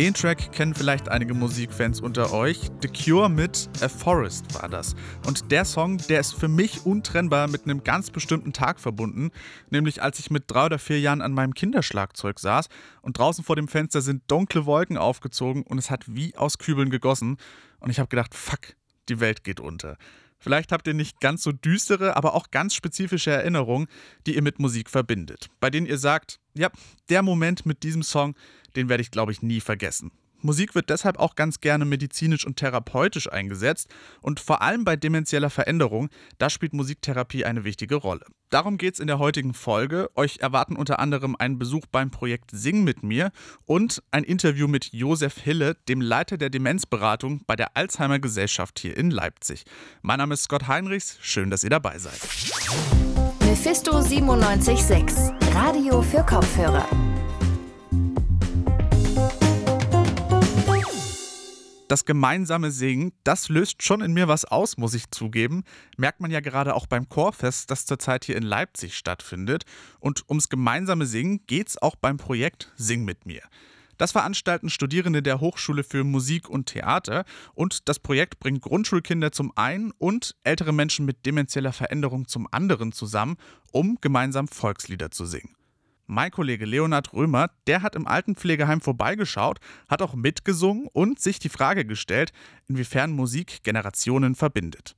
Den Track kennen vielleicht einige Musikfans unter euch. The Cure mit A Forest war das. Und der Song, der ist für mich untrennbar mit einem ganz bestimmten Tag verbunden, nämlich als ich mit drei oder vier Jahren an meinem Kinderschlagzeug saß und draußen vor dem Fenster sind dunkle Wolken aufgezogen und es hat wie aus Kübeln gegossen. Und ich habe gedacht, fuck, die Welt geht unter. Vielleicht habt ihr nicht ganz so düstere, aber auch ganz spezifische Erinnerungen, die ihr mit Musik verbindet, bei denen ihr sagt, ja, der Moment mit diesem Song, den werde ich, glaube ich, nie vergessen. Musik wird deshalb auch ganz gerne medizinisch und therapeutisch eingesetzt und vor allem bei demenzieller Veränderung, da spielt Musiktherapie eine wichtige Rolle. Darum geht es in der heutigen Folge. Euch erwarten unter anderem einen Besuch beim Projekt Sing mit mir und ein Interview mit Josef Hille, dem Leiter der Demenzberatung bei der Alzheimer Gesellschaft hier in Leipzig. Mein Name ist Scott Heinrichs, schön, dass ihr dabei seid. Mephisto 976, Radio für Kopfhörer. Das gemeinsame Singen, das löst schon in mir was aus, muss ich zugeben. Merkt man ja gerade auch beim Chorfest, das zurzeit hier in Leipzig stattfindet. Und ums gemeinsame Singen geht es auch beim Projekt Sing mit mir. Das veranstalten Studierende der Hochschule für Musik und Theater und das Projekt bringt Grundschulkinder zum einen und ältere Menschen mit demenzieller Veränderung zum anderen zusammen, um gemeinsam Volkslieder zu singen. Mein Kollege Leonhard Römer, der hat im Altenpflegeheim vorbeigeschaut, hat auch mitgesungen und sich die Frage gestellt, inwiefern Musik Generationen verbindet.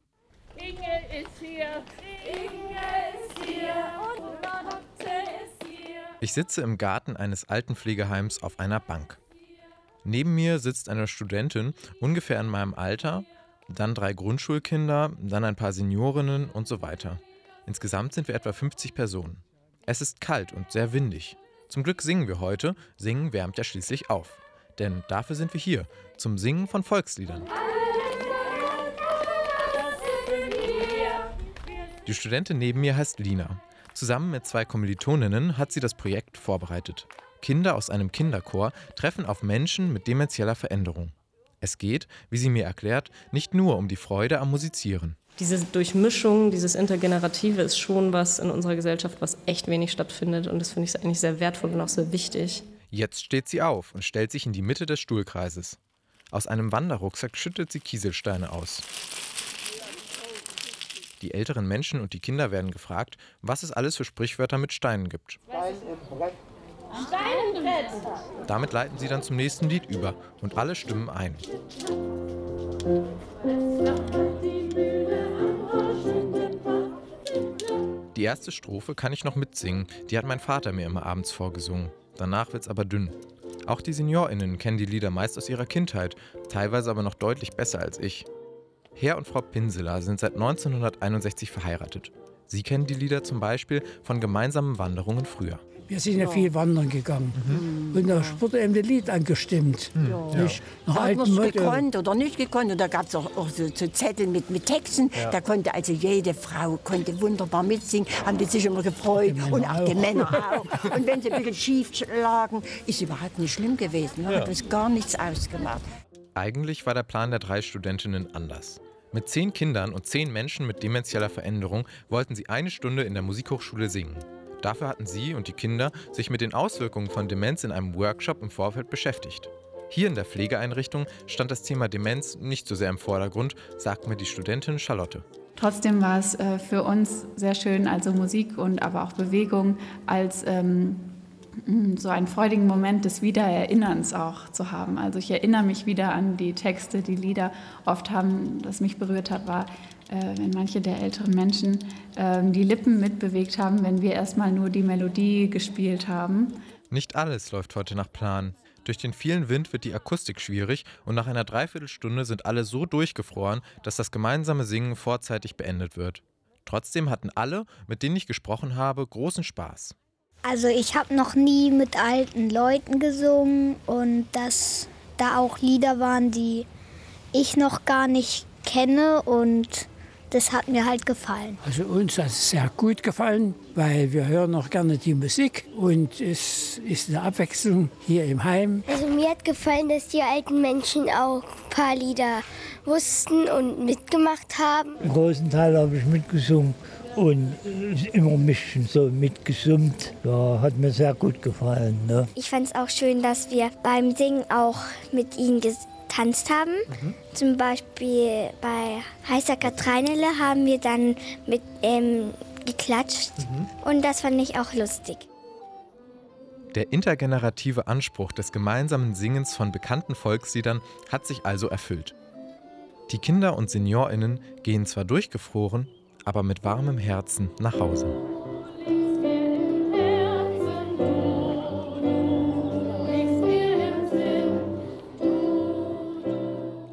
Inge ist hier, Inge ist hier und Lotte ist hier. Ich sitze im Garten eines Altenpflegeheims auf einer Bank. Neben mir sitzt eine Studentin, ungefähr in meinem Alter, dann drei Grundschulkinder, dann ein paar Seniorinnen und so weiter. Insgesamt sind wir etwa 50 Personen. Es ist kalt und sehr windig. Zum Glück singen wir heute. Singen wärmt ja schließlich auf. Denn dafür sind wir hier, zum Singen von Volksliedern. Die Studentin neben mir heißt Lina. Zusammen mit zwei Kommilitoninnen hat sie das Projekt vorbereitet. Kinder aus einem Kinderchor treffen auf Menschen mit demenzieller Veränderung. Es geht, wie sie mir erklärt, nicht nur um die Freude am Musizieren. Diese Durchmischung, dieses Intergenerative ist schon was in unserer Gesellschaft, was echt wenig stattfindet. Und das finde ich eigentlich sehr wertvoll und auch sehr wichtig. Jetzt steht sie auf und stellt sich in die Mitte des Stuhlkreises. Aus einem Wanderrucksack schüttet sie Kieselsteine aus. Die älteren Menschen und die Kinder werden gefragt, was es alles für Sprichwörter mit Steinen gibt. Stein im Brett. Stein im Brett. Damit leiten sie dann zum nächsten Lied über und alle stimmen ein. Die erste Strophe kann ich noch mitsingen, die hat mein Vater mir immer abends vorgesungen. Danach wird's aber dünn. Auch die SeniorInnen kennen die Lieder meist aus ihrer Kindheit, teilweise aber noch deutlich besser als ich. Herr und Frau Pinseler sind seit 1961 verheiratet. Sie kennen die Lieder zum Beispiel von gemeinsamen Wanderungen früher. Wir sind ja viel wandern gegangen. Mhm. Und da wurde eben das Lied angestimmt. Ja. Nicht nach hat man es gekonnt oder nicht gekonnt. Und da gab es auch, auch so, so, Zettel mit, mit Texten. Ja. Da konnte also jede Frau konnte wunderbar mitsingen, haben die sich immer gefreut. Und auch, auch die Männer auch. Und wenn sie ein bisschen schief lagen, ist überhaupt nicht schlimm gewesen. Da ja. hat es gar nichts ausgemacht. Eigentlich war der Plan der drei Studentinnen anders. Mit zehn Kindern und zehn Menschen mit demenzieller Veränderung wollten sie eine Stunde in der Musikhochschule singen. Dafür hatten sie und die Kinder sich mit den Auswirkungen von Demenz in einem Workshop im Vorfeld beschäftigt. Hier in der Pflegeeinrichtung stand das Thema Demenz nicht so sehr im Vordergrund, sagt mir die Studentin Charlotte. Trotzdem war es äh, für uns sehr schön, also Musik und aber auch Bewegung als ähm, so einen freudigen Moment des Wiedererinnerns auch zu haben. Also ich erinnere mich wieder an die Texte, die Lieder oft haben, das mich berührt hat, war äh, wenn manche der älteren Menschen äh, die Lippen mitbewegt haben, wenn wir erstmal nur die Melodie gespielt haben. Nicht alles läuft heute nach Plan. Durch den vielen Wind wird die Akustik schwierig und nach einer Dreiviertelstunde sind alle so durchgefroren, dass das gemeinsame Singen vorzeitig beendet wird. Trotzdem hatten alle, mit denen ich gesprochen habe, großen Spaß. Also ich habe noch nie mit alten Leuten gesungen und dass da auch Lieder waren, die ich noch gar nicht kenne und das hat mir halt gefallen. Also uns hat es sehr gut gefallen, weil wir hören auch gerne die Musik und es ist eine Abwechslung hier im Heim. Also mir hat gefallen, dass die alten Menschen auch ein paar Lieder wussten und mitgemacht haben. Einen großen Teil habe ich mitgesungen und immer ein bisschen so mitgesummt. Ja, hat mir sehr gut gefallen. Ne? Ich fand es auch schön, dass wir beim Singen auch mit ihnen getanzt haben. Mhm. Zum Beispiel bei Heißer Katreinele haben wir dann mit ähm, geklatscht mhm. und das fand ich auch lustig. Der intergenerative Anspruch des gemeinsamen Singens von bekannten Volksliedern hat sich also erfüllt. Die Kinder und Seniorinnen gehen zwar durchgefroren, aber mit warmem Herzen nach Hause.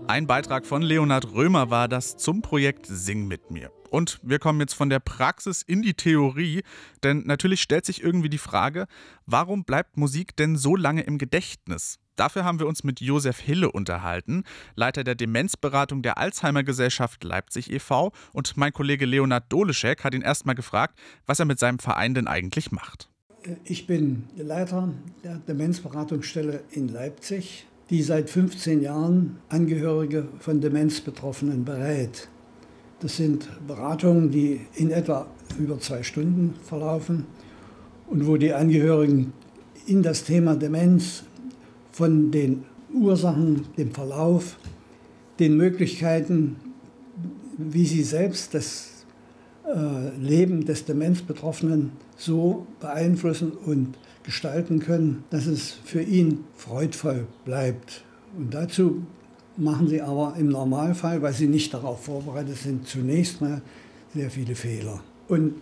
Ein Beitrag von Leonhard Römer war das zum Projekt Sing mit mir. Und wir kommen jetzt von der Praxis in die Theorie, denn natürlich stellt sich irgendwie die Frage, warum bleibt Musik denn so lange im Gedächtnis? Dafür haben wir uns mit Josef Hille unterhalten, Leiter der Demenzberatung der Alzheimer Gesellschaft Leipzig e.V. Und mein Kollege Leonard Doleschek hat ihn erstmal gefragt, was er mit seinem Verein denn eigentlich macht. Ich bin Leiter der Demenzberatungsstelle in Leipzig, die seit 15 Jahren Angehörige von Demenzbetroffenen berät. Das sind Beratungen, die in etwa über zwei Stunden verlaufen und wo die Angehörigen in das Thema Demenz von den Ursachen, dem Verlauf, den Möglichkeiten, wie sie selbst das äh, Leben des Demenzbetroffenen so beeinflussen und gestalten können, dass es für ihn freudvoll bleibt. Und dazu machen sie aber im Normalfall, weil sie nicht darauf vorbereitet sind, zunächst mal sehr viele Fehler. Und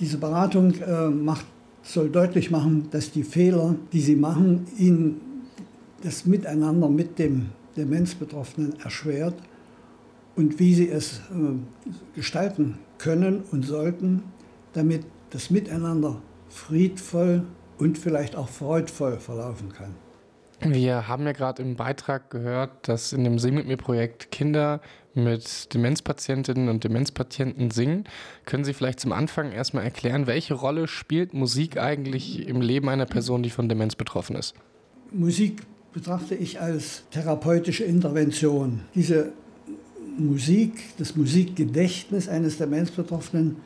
diese Beratung äh, macht, soll deutlich machen, dass die Fehler, die sie machen, ihnen das Miteinander mit dem Demenzbetroffenen erschwert und wie sie es äh, gestalten können und sollten, damit das Miteinander friedvoll und vielleicht auch freudvoll verlaufen kann. Wir haben ja gerade im Beitrag gehört, dass in dem Sing mit mir Projekt Kinder mit Demenzpatientinnen und Demenzpatienten singen. Können Sie vielleicht zum Anfang erstmal erklären, welche Rolle spielt Musik eigentlich im Leben einer Person, die von Demenz betroffen ist? Musik betrachte ich als therapeutische Intervention. Diese Musik, das Musikgedächtnis eines Demenzbetroffenen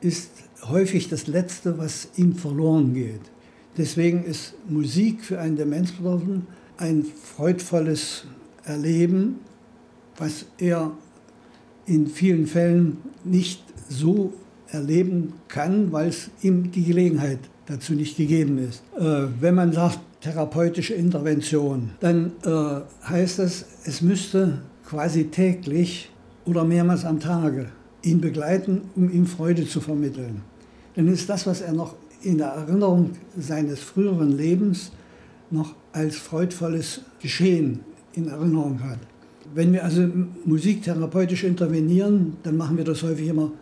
ist häufig das Letzte, was ihm verloren geht. Deswegen ist Musik für einen Demenzbetroffenen ein freudvolles Erleben, was er in vielen Fällen nicht so erleben kann, weil es ihm die Gelegenheit dazu nicht gegeben ist. Äh, wenn man sagt, therapeutische Intervention, dann äh, heißt es, es müsste quasi täglich oder mehrmals am Tage ihn begleiten, um ihm Freude zu vermitteln. Dann ist das, was er noch in der Erinnerung seines früheren Lebens noch als freudvolles Geschehen in Erinnerung hat. Wenn wir also musiktherapeutisch intervenieren, dann machen wir das häufig immer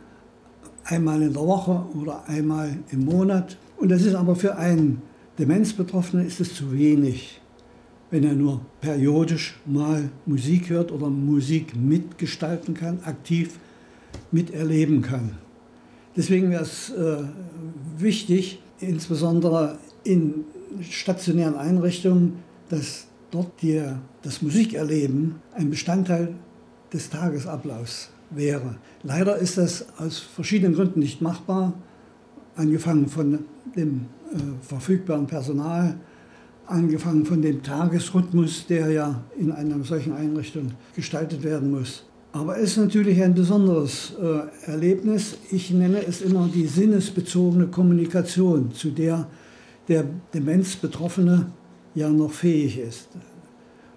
einmal in der Woche oder einmal im Monat. Und das ist aber für einen Demenzbetroffenen ist es zu wenig, wenn er nur periodisch mal Musik hört oder Musik mitgestalten kann, aktiv miterleben kann. Deswegen wäre es äh, wichtig, insbesondere in stationären Einrichtungen, dass dort die, das Musikerleben ein Bestandteil des Tagesablaufs wäre. Leider ist das aus verschiedenen Gründen nicht machbar, angefangen von dem äh, verfügbaren Personal, angefangen von dem Tagesrhythmus, der ja in einer solchen Einrichtung gestaltet werden muss. Aber es ist natürlich ein besonderes äh, Erlebnis. Ich nenne es immer die sinnesbezogene Kommunikation, zu der der Demenzbetroffene ja noch fähig ist.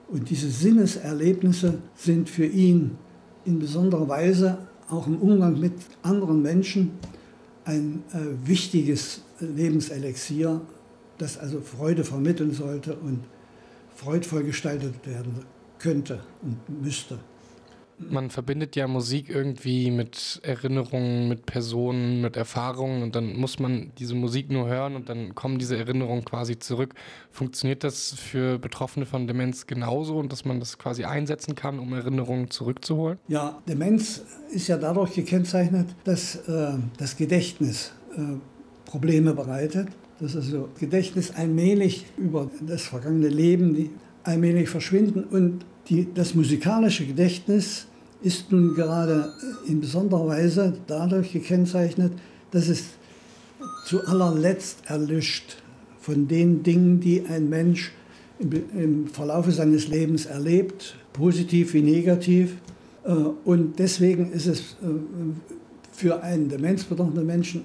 Und diese Sinneserlebnisse sind für ihn in besonderer Weise auch im Umgang mit anderen Menschen ein äh, wichtiges Lebenselixier, das also Freude vermitteln sollte und freudvoll gestaltet werden könnte und müsste man verbindet ja Musik irgendwie mit Erinnerungen, mit Personen, mit Erfahrungen und dann muss man diese Musik nur hören und dann kommen diese Erinnerungen quasi zurück. Funktioniert das für Betroffene von Demenz genauso und dass man das quasi einsetzen kann, um Erinnerungen zurückzuholen? Ja, Demenz ist ja dadurch gekennzeichnet, dass äh, das Gedächtnis äh, Probleme bereitet. Dass also Gedächtnis allmählich über das vergangene Leben allmählich verschwinden und die, das musikalische Gedächtnis ist nun gerade in besonderer Weise dadurch gekennzeichnet, dass es zu allerletzt erlischt von den Dingen, die ein Mensch im Verlaufe seines Lebens erlebt, positiv wie negativ. Äh, und deswegen ist es äh, für einen demenzbetroffenen Menschen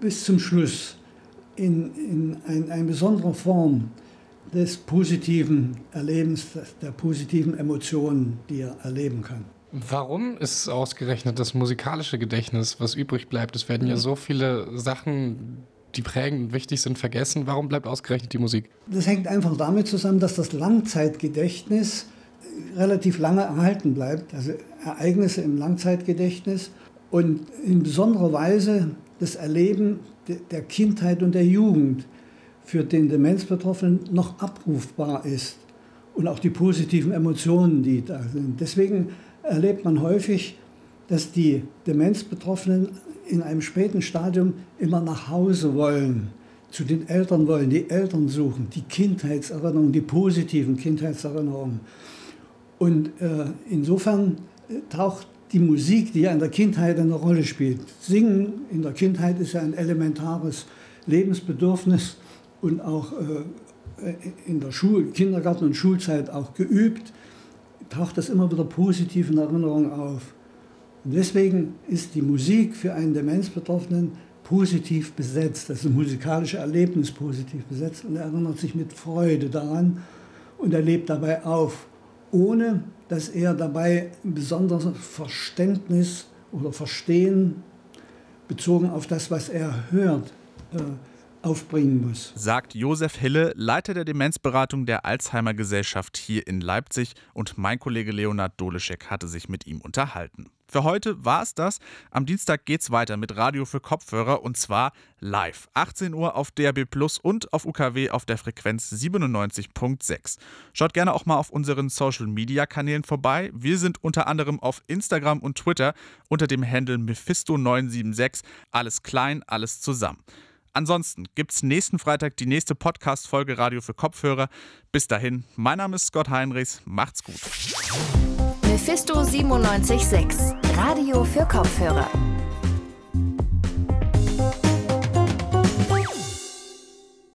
bis zum Schluss in, in ein, eine besondere Form des positiven Erlebens, der positiven Emotionen, die er erleben kann. Warum ist ausgerechnet das musikalische Gedächtnis, was übrig bleibt? Es werden ja so viele Sachen, die prägend und wichtig sind, vergessen. Warum bleibt ausgerechnet die Musik? Das hängt einfach damit zusammen, dass das Langzeitgedächtnis relativ lange erhalten bleibt, also Ereignisse im Langzeitgedächtnis und in besonderer Weise das Erleben der Kindheit und der Jugend für den Demenzbetroffenen noch abrufbar ist und auch die positiven Emotionen, die da sind. Deswegen erlebt man häufig, dass die Demenzbetroffenen in einem späten Stadium immer nach Hause wollen, zu den Eltern wollen, die Eltern suchen, die Kindheitserinnerungen, die positiven Kindheitserinnerungen. Und äh, insofern äh, taucht die Musik, die ja in der Kindheit eine Rolle spielt. Singen in der Kindheit ist ja ein elementares Lebensbedürfnis und auch äh, in der Schul Kindergarten- und Schulzeit auch geübt, taucht das immer wieder positiv in Erinnerung auf. Und deswegen ist die Musik für einen Demenzbetroffenen positiv besetzt, das musikalische Erlebnis positiv besetzt und er erinnert sich mit Freude daran und er lebt dabei auf, ohne dass er dabei ein besonderes Verständnis oder Verstehen bezogen auf das, was er hört, äh, aufbringen muss. Sagt Josef Hille, Leiter der Demenzberatung der Alzheimer Gesellschaft hier in Leipzig und mein Kollege Leonard Doleschek hatte sich mit ihm unterhalten. Für heute war es das. Am Dienstag geht's weiter mit Radio für Kopfhörer und zwar live. 18 Uhr auf DAB Plus und auf UKW auf der Frequenz 97.6. Schaut gerne auch mal auf unseren Social Media Kanälen vorbei. Wir sind unter anderem auf Instagram und Twitter unter dem Handle Mephisto976. Alles klein, alles zusammen. Ansonsten gibt es nächsten Freitag die nächste Podcast-Folge Radio für Kopfhörer. Bis dahin, mein Name ist Scott Heinrichs. Macht's gut. Mephisto 976, Radio für Kopfhörer.